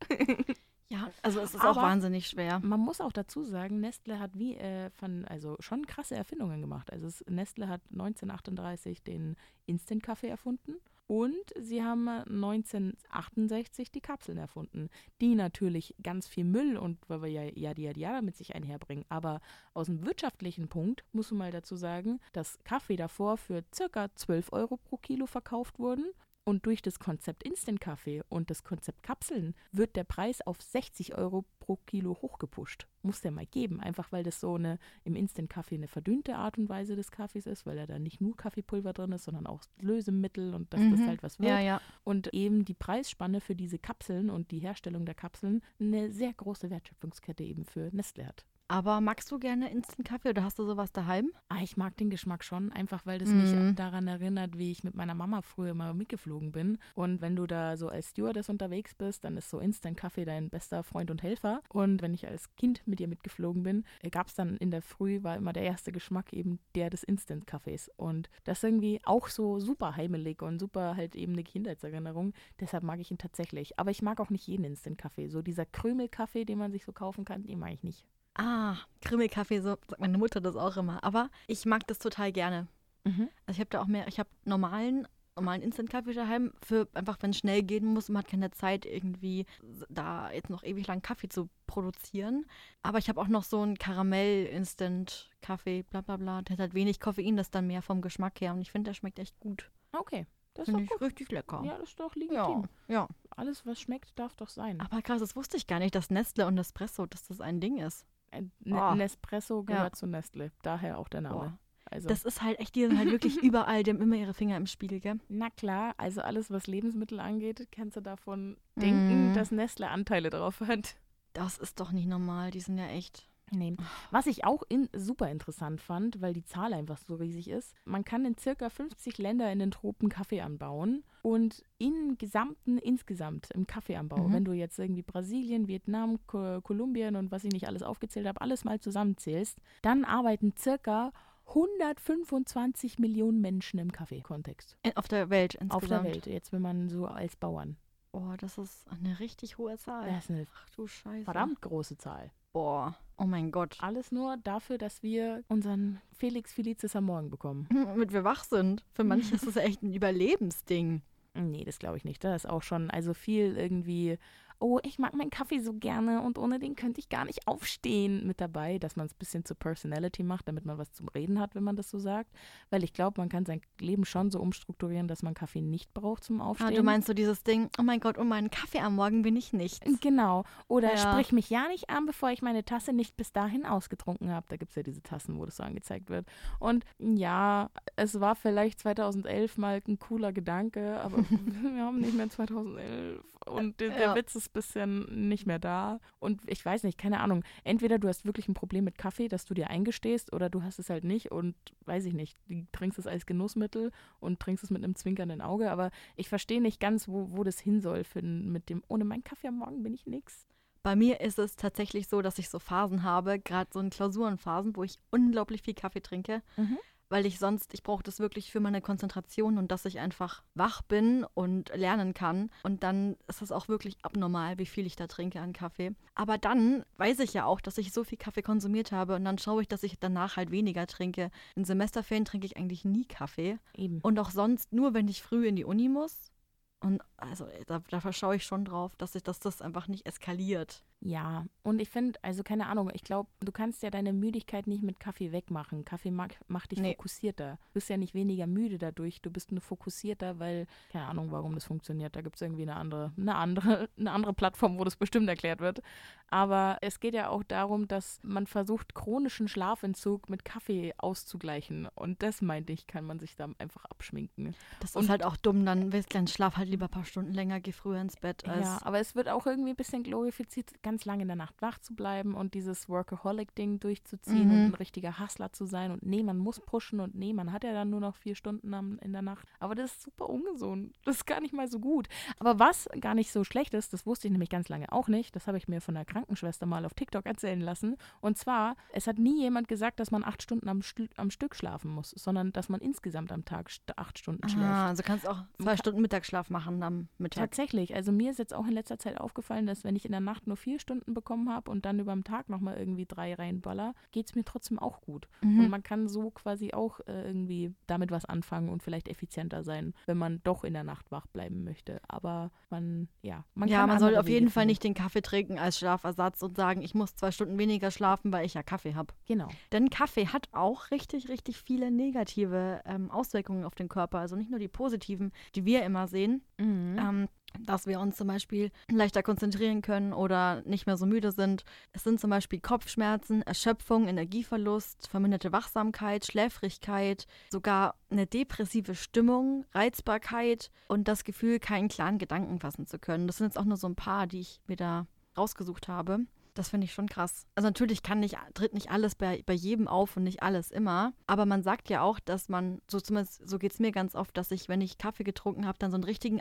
ja, also es ist auch Aber- wahnsinnig schwer. Man muss auch dazu sagen, Nestle hat wie äh, von, also schon krasse Erfindungen gemacht. Also es, Nestle hat 1938 den Instant-Kaffee erfunden und sie haben 1968 die Kapseln erfunden, die natürlich ganz viel Müll und weil wir ja ja die ja mit sich einherbringen. Aber aus dem wirtschaftlichen Punkt muss man mal dazu sagen, dass Kaffee davor für circa 12 Euro pro Kilo verkauft wurden. Und durch das Konzept Instant Kaffee und das Konzept Kapseln wird der Preis auf 60 Euro pro Kilo hochgepusht. Muss der mal geben, einfach weil das so eine im Instant Kaffee eine verdünnte Art und Weise des Kaffees ist, weil da dann nicht nur Kaffeepulver drin ist, sondern auch Lösemittel und dass das Mhm. halt was wird. Ja, ja. Und eben die Preisspanne für diese Kapseln und die Herstellung der Kapseln eine sehr große Wertschöpfungskette eben für Nestle hat. Aber magst du gerne Instant-Kaffee oder hast du sowas daheim? Ah, ich mag den Geschmack schon, einfach weil das Mhm. mich daran erinnert, wie ich mit meiner Mama früher mal mitgeflogen bin. Und wenn du da so als Stewardess unterwegs bist, dann ist so Instant Kaffee dein bester Freund und Helfer. Und wenn ich als Kind mit ihr mitgeflogen bin, gab es dann in der Früh, war immer der erste Geschmack eben der des Instant Kaffees. Und das ist irgendwie auch so super heimelig und super halt eben eine Kindheitserinnerung. Deshalb mag ich ihn tatsächlich. Aber ich mag auch nicht jeden Instant Kaffee. So dieser Krümelkaffee, den man sich so kaufen kann, den mag ich nicht. Ah, Krümmelkaffee, so sagt meine Mutter das auch immer. Aber ich mag das total gerne. Mhm. Also ich habe da auch mehr, ich habe normalen, normalen Instant-Kaffee daheim, für einfach, wenn es schnell gehen muss, man hat keine Zeit, irgendwie da jetzt noch ewig lang Kaffee zu produzieren. Aber ich habe auch noch so einen Karamell-Instant-Kaffee, bla bla bla. Der hat halt wenig Koffein, das dann mehr vom Geschmack her. Und ich finde, der schmeckt echt gut. Okay. Das ist Finde ich gut. richtig lecker. Ja, das ist doch legitim. ja. ja. Alles, was schmeckt, darf doch sein. Aber krass, das wusste ich gar nicht, dass Nestle und Nespresso, dass das ein Ding ist. Oh. Nespresso gehört Ja. zu Nestle. Daher auch der Name. Boah. Also, Das ist halt echt, die sind halt wirklich überall, die haben immer ihre Finger im Spiel, gell? na klar, also alles, was Lebensmittel angeht, kannst du davon denken, Mm. dass Nestle Anteile drauf hat. Das ist doch nicht normal, die sind ja echt. Nee. Was ich auch in, super interessant fand, weil die Zahl einfach so riesig ist, man kann in circa 50 Länder in den Tropen Kaffee anbauen und im gesamten, insgesamt im Kaffeeanbau, Mhm. wenn du jetzt irgendwie Brasilien, Vietnam, Ko Kolumbien und was ich nicht alles aufgezählt habe, alles mal zusammenzählst, dann arbeiten circa 125 Millionen Menschen im Kaffeekontext. In- Auf der Welt insgesamt. Auf der Welt, jetzt wenn man so als Bauern. Oh, das ist eine richtig hohe Zahl. Das ist eine Ach du Scheiße. verdammt große Zahl. Boah. Oh mein Gott. Alles nur dafür, dass wir unseren Felix Felicis am Morgen bekommen. Damit wir wach sind. Für manche ist das echt ein Überlebensding. Nee, das glaube ich nicht. Da ist auch schon, also viel irgendwie, oh, ich mag meinen Kaffee so gerne und ohne den könnte ich gar nicht aufstehen mit dabei, dass man es ein bisschen zur Personality macht, damit man was zum Reden hat, wenn man das so sagt. Weil ich glaube, man kann sein Leben schon so umstrukturieren, dass man Kaffee nicht braucht zum Aufstehen. Ah, du meinst so dieses Ding, oh mein Gott, um meinen Kaffee am Morgen bin ich nichts. Genau. Oder Ja. sprich mich ja nicht an, bevor ich meine Tasse nicht bis dahin ausgetrunken habe. Da gibt es ja diese Tassen, wo das so angezeigt wird. Und ja, es war vielleicht 2011 mal ein cooler Gedanke, aber wir haben nicht mehr 2011. Und der, der Ja. Witz ist bisschen nicht mehr da. Und ich weiß nicht, keine Ahnung. Entweder du hast wirklich ein Problem mit Kaffee, dass du dir eingestehst, oder du hast es halt nicht und weiß ich nicht, du trinkst es als Genussmittel und trinkst es mit einem zwinkernden Auge. Aber ich verstehe nicht ganz, wo, wo das hin soll für, mit dem, ohne meinen Kaffee am Morgen bin ich nix. Bei mir ist es tatsächlich so, dass ich so Phasen habe, gerade so in Klausurenphasen, wo ich unglaublich viel Kaffee trinke, Mhm. Weil ich sonst, ich brauche das wirklich für meine Konzentration und dass ich einfach wach bin und lernen kann. Und dann ist es auch wirklich abnormal, wie viel ich da trinke an Kaffee. Aber dann weiß ich ja auch, dass ich so viel Kaffee konsumiert habe und dann schaue ich, dass ich danach halt weniger trinke. In Semesterferien trinke ich eigentlich nie Kaffee Eben. und auch sonst nur, wenn ich früh in die Uni muss. Und also da, da verschaue ich schon drauf, dass ich, dass das einfach nicht eskaliert. Ja, und ich finde, also keine Ahnung, ich glaube, du kannst ja deine Müdigkeit nicht mit Kaffee wegmachen. Kaffee mag, macht dich Nee. fokussierter. Du bist ja nicht weniger müde dadurch, du bist nur fokussierter, weil, keine Ahnung, warum das funktioniert. Da gibt es irgendwie eine andere, eine andere, eine andere Plattform, wo das bestimmt erklärt wird. Aber es geht ja auch darum, dass man versucht, chronischen Schlafentzug mit Kaffee auszugleichen. Und das meinte ich, kann man sich da einfach abschminken. Das Und- ist halt auch dumm, dann willst du dann schlaf halt lieber ein paar Stunden länger, geh früher ins Bett. Als Ja, aber es wird auch irgendwie ein bisschen glorifiziert, ganz lange in der Nacht wach zu bleiben und dieses Workaholic-Ding durchzuziehen Mhm. und ein richtiger Hustler zu sein. Und nee, man muss pushen und nee, man hat ja dann nur noch vier Stunden am, in der Nacht. Aber das ist super ungesund. Das ist gar nicht mal so gut. Aber was gar nicht so schlecht ist, das wusste ich nämlich ganz lange auch nicht. Das habe ich mir von der Krankenschwester mal auf TikTok erzählen lassen. Und zwar, es hat nie jemand gesagt, dass man acht Stunden am, am Stück schlafen muss, sondern dass man insgesamt am Tag acht Stunden schläft. Ah, also kannst auch zwei Stunden Mittagsschlaf machen am Mittag. Tatsächlich. Also mir ist jetzt auch in letzter Zeit aufgefallen, dass wenn ich in der Nacht nur vier Stunden bekommen habe und dann über den Tag nochmal irgendwie drei reinballer, geht es mir trotzdem auch gut. Und Mhm. man kann so quasi auch äh, irgendwie damit was anfangen und vielleicht effizienter sein, wenn man doch in der Nacht wach bleiben möchte. Aber man, ja, man ja, kann man soll auf jeden Fall nicht den Kaffee trinken als Schlafersatz und sagen, ich muss zwei Stunden weniger schlafen, weil ich ja Kaffee habe. Genau. Denn Kaffee hat auch richtig, richtig viele negative ähm, Auswirkungen auf den Körper. Also nicht nur die positiven, die wir immer sehen, Mhm. ähm, dass wir uns zum Beispiel leichter konzentrieren können oder nicht mehr so müde sind. Es sind zum Beispiel Kopfschmerzen, Erschöpfung, Energieverlust, verminderte Wachsamkeit, Schläfrigkeit, sogar eine depressive Stimmung, Reizbarkeit und das Gefühl, keinen klaren Gedanken fassen zu können. Das sind jetzt auch nur so ein paar, die ich mir da rausgesucht habe. Das finde ich schon krass. Also natürlich kann nicht, tritt nicht alles bei, bei jedem auf und nicht alles immer. Aber man sagt ja auch, dass man, so zumindest so geht es mir ganz oft, dass ich, wenn ich Kaffee getrunken habe, dann so einen richtigen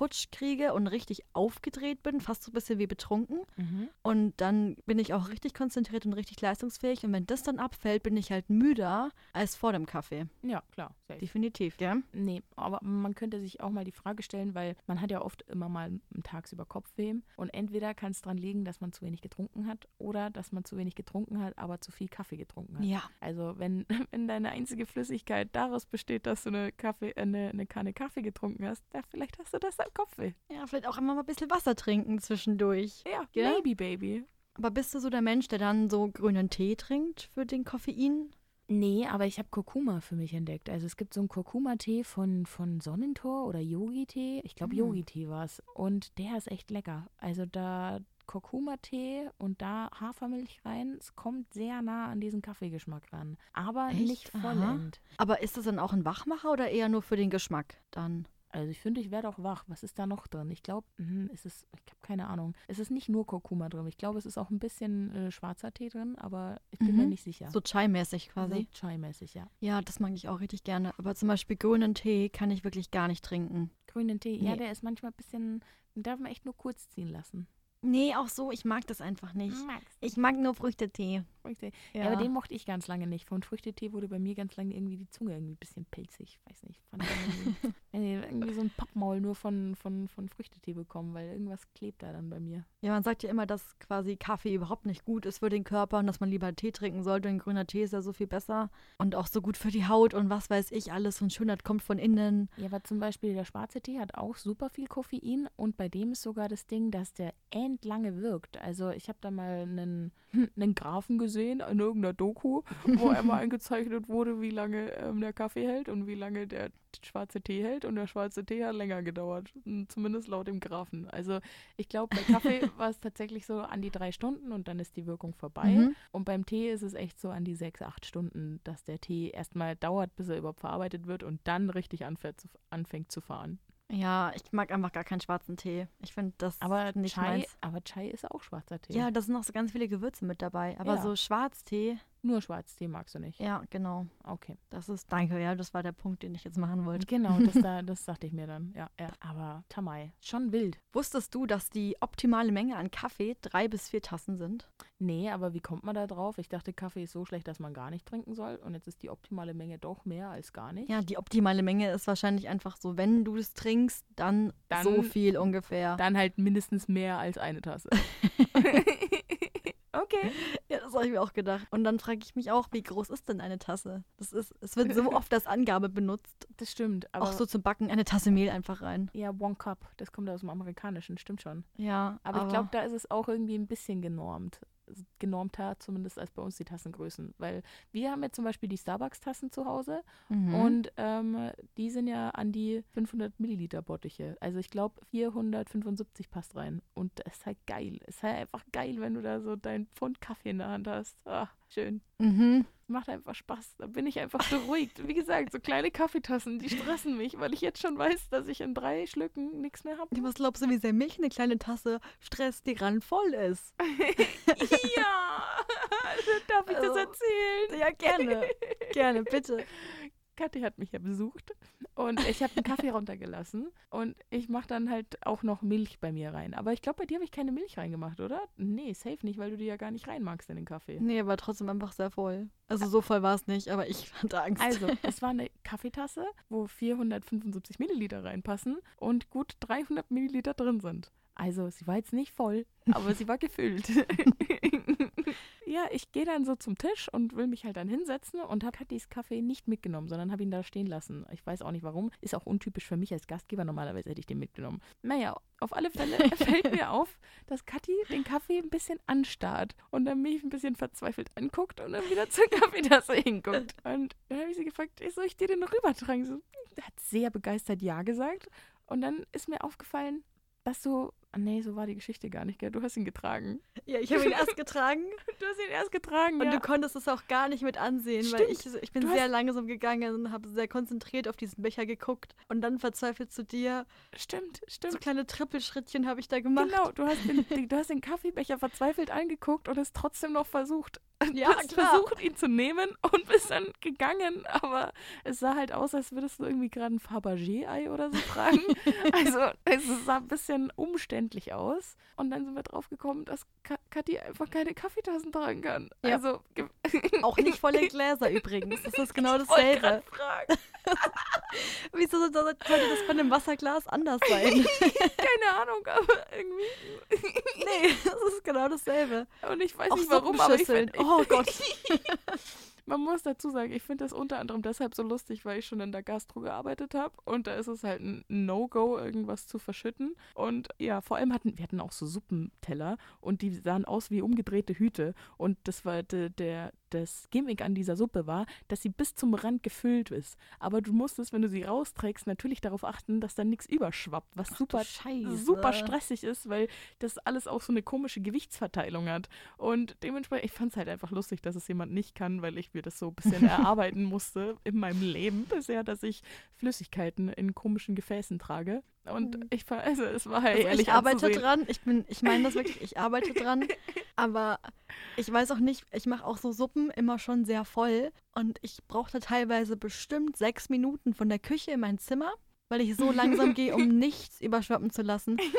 Adrenalin-Putsch kriege und richtig aufgedreht bin, fast so ein bisschen wie betrunken. Mhm. Und dann bin ich auch richtig konzentriert und richtig leistungsfähig. Und wenn das dann abfällt, bin ich halt müder als vor dem Kaffee. Ja, klar. Safe. Definitiv, gell? Nee, aber man könnte sich auch mal die Frage stellen, weil man hat ja oft immer mal tagsüber Kopfweh und entweder kann es daran liegen, dass man zu wenig getrunken hat oder dass man zu wenig getrunken hat, aber zu viel Kaffee getrunken hat. Ja. Also wenn, wenn deine einzige Flüssigkeit daraus besteht, dass du eine, Kaffee, äh, eine, eine Kanne Kaffee getrunken hast, ja, vielleicht hast du deshalb Kopfweh. Ja, vielleicht auch immer mal ein bisschen Wasser trinken zwischendurch. Ja, Gell? maybe, baby. Aber bist du so der Mensch, der dann so grünen Tee trinkt für den Koffein? Nee, aber ich habe Kurkuma für mich entdeckt. Also es gibt so einen Kurkuma-Tee von, von Sonnentor oder Yogi-Tee. Ich glaube, Mm. Yogi-Tee war es. Und der ist echt lecker. Also da Kurkuma-Tee und da Hafermilch rein. Es kommt sehr nah an diesen Kaffeegeschmack ran. Aber Echt? nicht Aha. vollend. Aber ist das dann auch ein Wachmacher oder eher nur für den Geschmack dann? Also ich finde, ich werde auch wach. Was ist da noch drin? Ich glaube, es ist, ich habe keine Ahnung. Es ist nicht nur Kurkuma drin. Ich glaube, es ist auch ein bisschen äh, schwarzer Tee drin, aber ich bin mir Mhm. nicht sicher. So Chai-mäßig quasi. So Chai-mäßig, ja. Ja, das mag ich auch richtig gerne. Aber zum Beispiel grünen Tee kann ich wirklich gar nicht trinken. Grünen Tee, ja, Nee. der ist manchmal ein bisschen, den darf man echt nur kurz ziehen lassen. Nee, auch so, ich mag das einfach nicht. Ich mag nur Früchtetee. Früchte. Ja. aber den mochte ich ganz lange nicht. Von Früchtetee wurde bei mir ganz lange irgendwie die Zunge irgendwie ein bisschen pilzig. Weiß nicht. Fand ich irgendwie, irgendwie, so ein Pappmaul nur von, von, von Früchtetee bekommen, weil irgendwas klebt da dann bei mir. Ja, man sagt ja immer, dass quasi Kaffee überhaupt nicht gut ist für den Körper und dass man lieber Tee trinken sollte. Ein grüner Tee ist ja so viel besser und auch so gut für die Haut und was weiß ich alles. Und Schönheit kommt von innen. Ja, aber zum Beispiel der schwarze Tee hat auch super viel Koffein und bei dem ist sogar das Ding, dass der endlange wirkt. Also ich habe da mal einen, einen Grafen gesehen in irgendeiner Doku, wo einmal eingezeichnet wurde, wie lange ähm, der Kaffee hält und wie lange der schwarze Tee hält und der schwarze Tee hat länger gedauert, zumindest laut dem Grafen. Also ich glaube, bei Kaffee war es tatsächlich so an die drei Stunden und dann ist die Wirkung vorbei. Mhm. Und beim Tee ist es echt so an die sechs, acht Stunden, dass der Tee erstmal dauert, bis er überhaupt verarbeitet wird und dann richtig anfängt zu fahren. Ja, ich mag einfach gar keinen schwarzen Tee. Ich finde das Aber nicht Chai, meins. aber Chai ist auch schwarzer Tee. Ja, da sind noch so ganz viele Gewürze mit dabei. Aber Ja. so Schwarztee, Nur Schwarztee magst du nicht. ja, genau. Okay. Das ist, danke, ja, das war der Punkt, den ich jetzt machen wollte. Genau, das, da, das dachte ich mir dann. Ja, ja. Aber Tamai, schon wild. Wusstest du, dass die optimale Menge an Kaffee drei bis vier Tassen sind? Nee, aber wie kommt man da drauf? Ich dachte, Kaffee ist so schlecht, dass man gar nicht trinken soll. Und jetzt ist die optimale Menge doch mehr als gar nicht. Ja, die optimale Menge ist wahrscheinlich einfach so, wenn du es trinkst, dann, Dann- so viel ungefähr. Dann halt mindestens mehr als eine Tasse. okay. Ja, das habe ich mir auch gedacht. Und dann frage ich mich auch, wie groß ist denn eine Tasse? Das ist, es wird so oft als Angabe benutzt. Das stimmt. Aber auch so zum Backen eine Tasse Mehl einfach rein. Ja, One Cup. Das kommt aus dem Amerikanischen, stimmt schon. Ja, Aber, ich glaube, da ist es auch irgendwie ein bisschen genormt. Genormter zumindest als bei uns die Tassengrößen. Weil wir haben jetzt zum Beispiel die Starbucks-Tassen zu Hause Mhm. und ähm, die sind ja an die 500 Milliliter Bottiche. Also ich glaube 475 passt rein. Und das ist halt geil. Ist halt einfach geil, wenn du da so deinen Pfund Kaffee in der Hand hast. Ach, schön. Mhm. Macht einfach Spaß. Da bin ich einfach beruhigt. Wie gesagt, so kleine Kaffeetassen, die stressen mich, weil ich jetzt schon weiß, dass ich in drei Schlücken nichts mehr habe. Was glaubst du, wie sehr mich eine kleine Tasse stresst, die ran voll ist? ja, darf ich das Also, erzählen? Ja, gerne. gerne, bitte. Kathi hat mich ja besucht und ich habe einen Kaffee runtergelassen und ich mache dann halt auch noch Milch bei mir rein. Aber ich glaube, bei dir habe ich keine Milch reingemacht, oder? Nee, safe nicht, weil du die ja gar nicht reinmagst in den Kaffee. Nee, war trotzdem einfach sehr voll. Also so voll war es nicht, aber ich hatte Angst. Also, es war eine Kaffeetasse, wo 475 Milliliter reinpassen und gut 300 Milliliter drin sind. Also, sie war jetzt nicht voll, aber sie war gefüllt. Ja, ich gehe dann so zum Tisch und will mich halt dann hinsetzen und habe Kathis Kaffee nicht mitgenommen, sondern habe ihn da stehen lassen. Ich weiß auch nicht warum. Ist auch untypisch für mich als Gastgeber. Normalerweise hätte ich den mitgenommen. Naja, auf alle Fälle fällt mir auf, dass Kathi den Kaffee ein bisschen anstarrt und dann mich ein bisschen verzweifelt anguckt und dann wieder zur Kaffeetasse hinguckt. Und dann habe ich sie gefragt, soll ich dir den noch rübertragen? So, hat sehr begeistert Ja gesagt. Und dann ist mir aufgefallen, dass du. Ah, Nee, so war die Geschichte gar nicht, gell? Du hast ihn getragen. ja, ich habe ihn erst getragen Du hast ihn erst getragen, und ja. du konntest es auch gar nicht mit ansehen, weil ich, Stimmt. ich bin Du sehr hast- langsam gegangen und habe sehr konzentriert auf diesen Becher geguckt und dann verzweifelt zu dir. Stimmt, So stimmt. kleine Trippelschrittchen habe ich da gemacht. Genau, du hast, den, den, du hast den Kaffeebecher verzweifelt angeguckt und es trotzdem noch versucht. Ja, hast klar. versucht, ihn zu nehmen und bist dann gegangen, aber es sah halt aus, als würdest du irgendwie gerade ein Fabergé-Ei oder so tragen. also es sah ein bisschen umständlich aus. Und dann sind wir drauf gekommen, dass Ka Kathi einfach keine Kaffeetassen tragen kann. Ja. Also Auch nicht volle Gläser übrigens. Das ist genau dasselbe. Wieso so- sollte das bei einem Wasserglas anders sein? Keine Ahnung, aber irgendwie. nee, das ist genau dasselbe. Und ich weiß Auch nicht warum, aber ich Suppenschüsseln. find, Oh Gott. Man muss dazu sagen, ich finde das unter anderem deshalb so lustig, weil ich schon in der Gastro gearbeitet habe und da ist es halt ein No-Go, irgendwas zu verschütten. Und ja, vor allem hatten wir hatten auch so Suppenteller und die sahen aus wie umgedrehte Hüte. Und das war de, der, das Gimmick an dieser Suppe war, dass sie bis zum Rand gefüllt ist. Aber du musstest, wenn du sie rausträgst, natürlich darauf achten, dass da nichts überschwappt, was Ach super, super stressig ist, weil das alles auch so eine komische Gewichtsverteilung hat. Und dementsprechend, ich fand es halt einfach lustig, dass es jemand nicht kann, weil ich mir das so ein bisschen erarbeiten musste in meinem Leben bisher, dass ich Flüssigkeiten in komischen Gefäßen trage. Und Mhm. ich also es war halt Also ehrlich ich arbeite anzusehen. dran. Ich bin, ich meine das wirklich, ich arbeite dran. Aber ich weiß auch nicht, ich mache auch so Suppen immer schon sehr voll. Und ich brauchte teilweise bestimmt sechs Minuten von der Küche in mein Zimmer, weil ich so langsam gehe, um nichts überschwappen zu lassen.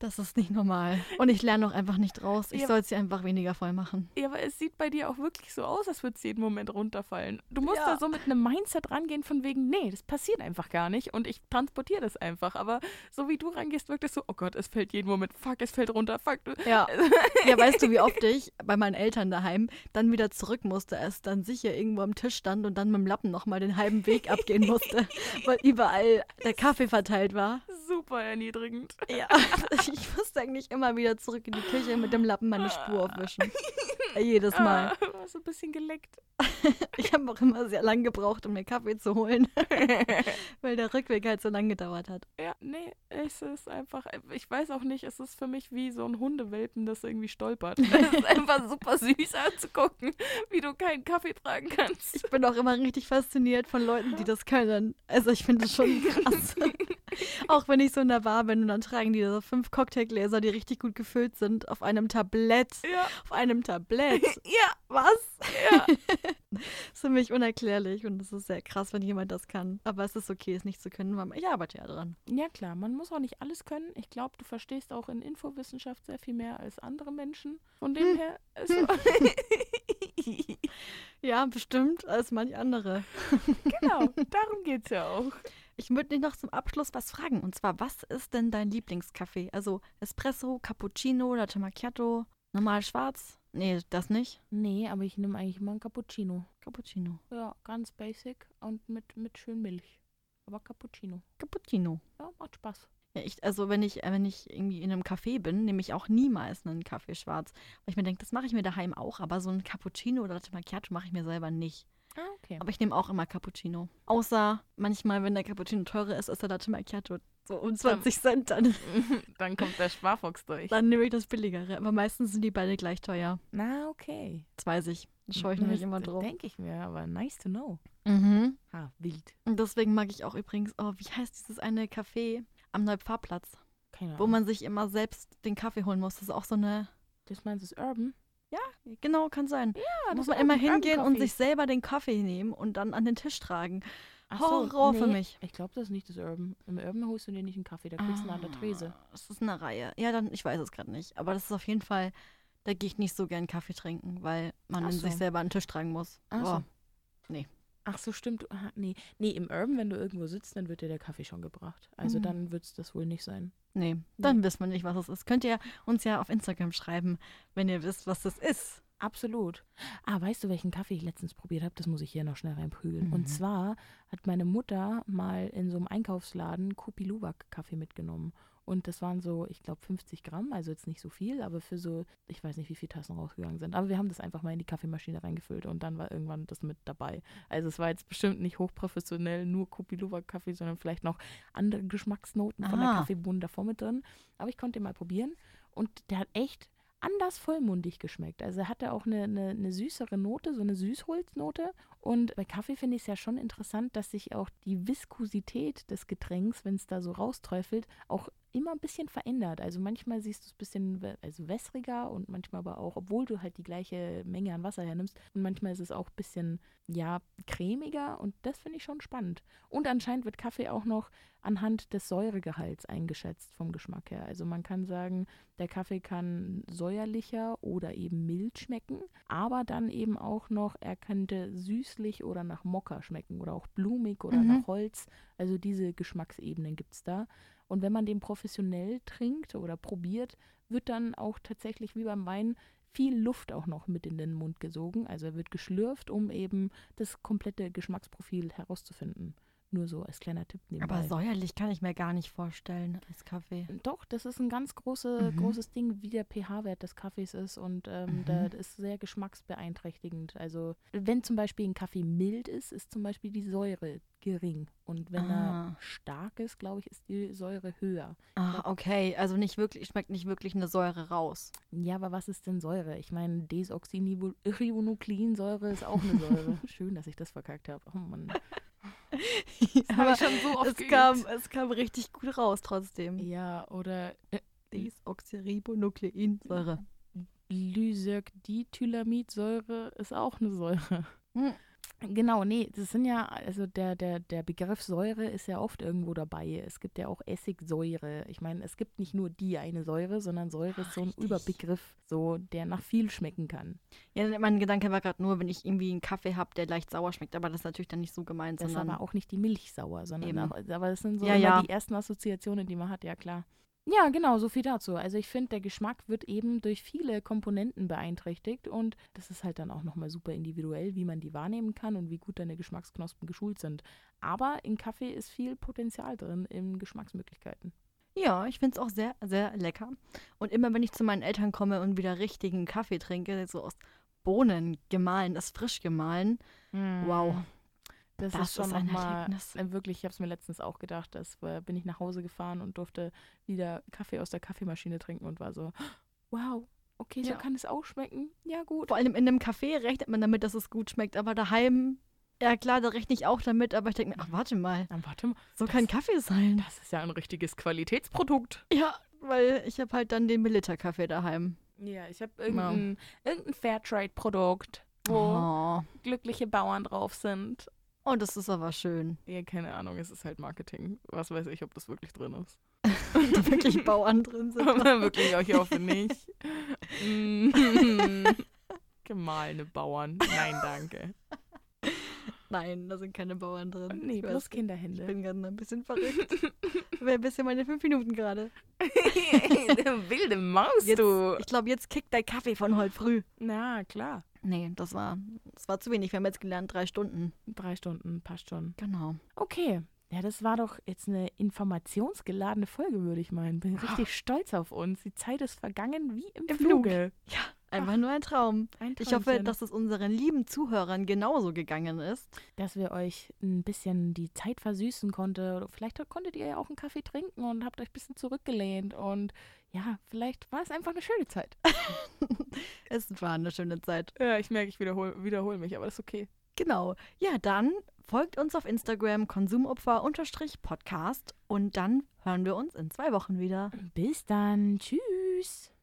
Das ist nicht normal. Und ich lerne auch einfach nicht raus. Ich Ja. soll sie einfach weniger voll machen. Ja, aber es sieht bei dir auch wirklich so aus, als würde es jeden Moment runterfallen. Du musst Ja. da so mit einem Mindset rangehen von wegen, nee, das passiert einfach gar nicht und ich transportiere das einfach. Aber so wie du rangehst, wirkt es so, oh Gott, es fällt jeden Moment, fuck, es fällt runter, fuck. Du. Ja. ja, weißt du, wie oft ich bei meinen Eltern daheim dann wieder zurück musste, es dann sicher irgendwo am Tisch stand und dann mit dem Lappen nochmal den halben Weg abgehen musste, weil überall der Kaffee verteilt war. Super erniedrigend. Ja, ich musste eigentlich immer wieder zurück in die Küche mit dem Lappen meine Spur aufwischen. Jedes Mal. Ah, so ein bisschen geleckt. Ich habe auch immer sehr lang gebraucht, um mir Kaffee zu holen, weil der Rückweg halt so lang gedauert hat. Ja, nee, es ist einfach, ich weiß auch nicht, es ist für mich wie so ein Hundewelpen, das irgendwie stolpert. Es ist einfach super süß anzugucken, wie du keinen Kaffee tragen kannst. Ich bin auch immer richtig fasziniert von Leuten, die das können. Also ich finde das schon krass. auch wenn ich so in der Bar bin und dann tragen die so fünf Cocktailgläser, die richtig gut gefüllt sind, auf einem Tablett. Ja, Auf einem Tablett. ja, Was? ja. Das ist für mich unerklärlich und es ist sehr krass, wenn jemand das kann. Aber es ist okay, es nicht zu können, weil ich arbeite ja dran. Ja, klar, man muss auch nicht alles können. Ich glaube, du verstehst auch in Infowissenschaft sehr viel mehr als andere Menschen. Von dem Hm. her ist Ja, bestimmt als manch andere. Genau, darum geht es ja auch. Ich würde dich noch zum Abschluss was fragen. Und zwar, was ist denn dein Lieblingskaffee? Also Espresso, Cappuccino, Latte Macchiato, normal schwarz? Nee, das nicht. Nee, aber ich nehme eigentlich immer einen Cappuccino. Cappuccino. Ja, ganz basic und mit, mit schön Milch. Aber Cappuccino. Cappuccino. Ja, macht Spaß. Ja, ich, also wenn ich, wenn ich irgendwie in einem Café bin, nehme ich auch niemals einen Kaffee schwarz. Weil ich mir denke, das mache ich mir daheim auch, aber so ein Cappuccino oder Latte Macchiato mache ich mir selber nicht. Okay. Aber ich nehme auch immer Cappuccino. Außer manchmal, wenn der Cappuccino teurer ist, ist der Latte Macchiato so um 20 Cent. Dann, Dann kommt der Sparfuchs durch. dann nehme ich das billigere. Aber meistens sind die beide gleich teuer. Na, okay. Das weiß ich. Da schaue ich nämlich immer drauf. Denke ich mir, aber nice to know. Mhm. Ha, wild. Und deswegen mag ich auch übrigens, oh, wie heißt dieses eine Café am Neupfarrplatz, Keine wo Ahnung. man sich immer selbst den Kaffee holen muss. Das ist auch so eine, Das meinst du, ist Urban? Genau, kann sein. Ja, Da muss man immer hingehen und sich selber den Kaffee nehmen und dann an den Tisch tragen. Ach so, Horror für nee, mich. Ich glaube, das ist nicht das Urban. Im Urban holst du dir nicht einen Kaffee, da kriegst du ihn an der Trese. Ah, Das ist eine Reihe. Ja, dann, ich weiß es gerade nicht. Aber das ist auf jeden Fall, da gehe ich nicht so gern Kaffee trinken, weil man so. sich selber an den Tisch tragen muss. Ach Boah. so. nee. Ach so, stimmt. Aha, nee. nee, im Urban, wenn du irgendwo sitzt, dann wird dir der Kaffee schon gebracht. Also Mhm. dann wird es das wohl nicht sein. Nee, dann wissen wir nicht, was es ist. Könnt ihr uns ja auf Instagram schreiben, wenn ihr wisst, was das ist. Absolut. Ah, weißt du, welchen Kaffee ich letztens probiert habe? Das muss ich hier noch schnell reinprügeln. Mhm. Und zwar hat meine Mutter mal in so einem Einkaufsladen Kopi Luwak Kaffee mitgenommen. Und das waren so, ich glaube, 50 Gramm, also jetzt nicht so viel, aber für so, ich weiß nicht, wie viele Tassen rausgegangen sind. Aber wir haben das einfach mal in die Kaffeemaschine reingefüllt und dann war irgendwann das mit dabei. Also es war jetzt bestimmt nicht hochprofessionell nur Kopi Luwak Kaffee, sondern vielleicht noch andere Geschmacksnoten von der Ah. Kaffeebohne davor mit drin. Aber ich konnte den mal probieren und der hat echt anders vollmundig geschmeckt. Also er hatte auch eine, eine, eine süßere Note, so eine Süßholznote. Und bei Kaffee finde ich es ja schon interessant, dass sich auch die Viskosität des Getränks, wenn es da so rausträufelt, auch immer ein bisschen verändert. Also manchmal siehst du es ein bisschen also wässriger und manchmal aber auch, obwohl du halt die gleiche Menge an Wasser hernimmst. Und manchmal ist es auch ein bisschen, ja, cremiger und das finde ich schon spannend. Und anscheinend wird Kaffee auch noch anhand des Säuregehalts eingeschätzt vom Geschmack her. Also man kann sagen, der Kaffee kann säuerlicher oder eben mild schmecken, aber dann eben auch noch, er könnte süßlich oder nach Mokka schmecken oder auch blumig oder Mhm. nach Holz. Also diese Geschmacksebenen gibt es da. Und wenn man den professionell trinkt oder probiert, wird dann auch tatsächlich wie beim Wein viel Luft auch noch mit in den Mund gesogen. Also er wird geschlürft, um eben das komplette Geschmacksprofil herauszufinden. Nur so als kleiner Tipp nebenbei. Aber säuerlich kann ich mir gar nicht vorstellen als Kaffee. Doch, das ist ein ganz große, Mhm. großes Ding, wie der pH-Wert des Kaffees ist und ähm, Mhm. der ist sehr geschmacksbeeinträchtigend. Also wenn zum Beispiel ein Kaffee mild ist, ist zum Beispiel die Säure gering und wenn Ah. er stark ist, glaube ich, ist die Säure höher. Ah, okay. Also nicht wirklich, schmeckt nicht wirklich eine Säure raus. Ja, aber was ist denn Säure? Ich meine, Desoxyribonukleinsäure ist auch eine Säure. Schön, dass ich das verkackt habe. Oh Mann. hab Aber ich schon so oft es geübt. kam, es kam richtig gut raus trotzdem. Ja, oder äh, Desoxyribonukleinsäure. Lysergdithylamidsäure ist auch eine Säure. Hm. Genau, nee, das sind ja, also der, der, der Begriff Säure ist ja oft irgendwo dabei. Es gibt ja auch Essigsäure. Ich meine, es gibt nicht nur die eine Säure, sondern Säure ist so ein Richtig. Überbegriff, so der nach viel schmecken kann. Ja, mein Gedanke war gerade nur, wenn ich irgendwie einen Kaffee habe, der leicht sauer schmeckt, aber das ist natürlich dann nicht so gemeint, Das ist sondern aber auch nicht die Milchsauer, sondern Eben. auch, aber das sind so Ja, immer ja. die ersten Assoziationen, die man hat, ja klar. Ja, genau, so viel dazu. Also ich finde, der Geschmack wird eben durch viele Komponenten beeinträchtigt und das ist halt dann auch nochmal super individuell, wie man die wahrnehmen kann und wie gut deine Geschmacksknospen geschult sind. Aber in Kaffee ist viel Potenzial drin in Geschmacksmöglichkeiten. Ja, ich finde es auch sehr, sehr lecker. Und immer wenn ich zu meinen Eltern komme und wieder richtigen Kaffee trinke, so aus Bohnen gemahlen, das frisch gemahlen, wow. Das, Das ist schon ist ein nochmal, Erlebnis. wirklich, ich habe es mir letztens auch gedacht, das äh, bin ich nach Hause gefahren und durfte wieder Kaffee aus der Kaffeemaschine trinken und war so, wow, okay, so Ja. kann es auch schmecken. Ja, gut. Vor allem in einem Café rechnet man damit, dass es gut schmeckt, aber daheim, ja klar, da rechne ich auch damit, aber ich denke mir, ach warte mal, Dann warte mal, so Das- kann Kaffee sein. das ist ja ein richtiges Qualitätsprodukt. Ja, weil ich habe halt dann den Milita-Kaffee daheim. Ja, ich habe irgendein, irgendein Fairtrade-Produkt, wo Oh. glückliche Bauern drauf sind. Oh, das ist aber schön. Ja, keine Ahnung, es ist halt Marketing. Was weiß ich, ob das wirklich drin ist. Und da wirklich Bauern drin sind. Wirklich, ich hoffe nicht. Mm. Gemahlene Bauern. Nein, danke. Nein, da sind keine Bauern drin. Nee, ich bloß weiß, ich Kinderhände. bin gerade ein bisschen verrückt. Wäre ein bisschen meine fünf Minuten gerade. Wilde Maus, Jetzt- du. Ich glaube, jetzt kickt dein Kaffee von heute früh. Na, klar. Nee, das war, das war zu wenig. Wir haben jetzt gelernt, drei Stunden. Drei Stunden, passt schon. Genau. Okay. Ja, das war doch jetzt eine informationsgeladene Folge, würde ich meinen. Bin richtig stolz auf uns. Die Zeit ist vergangen wie im, Im Fluge. Ja, einfach nur ein Traum. Ein Ich hoffe, dass es unseren lieben Zuhörern genauso gegangen ist. dass wir euch ein bisschen die Zeit versüßen konnte. Vielleicht konntet ihr ja auch einen Kaffee trinken und habt euch ein bisschen zurückgelehnt. Und ja, vielleicht war es einfach eine schöne Zeit. Es war eine schöne Zeit. Ja, ich merke, ich wiederhole wiederhol mich, aber das ist okay. Genau. Ja, dann folgt uns auf Instagram konsumopfer-podcast und dann hören wir uns in zwei Wochen wieder. Bis dann. Tschüss.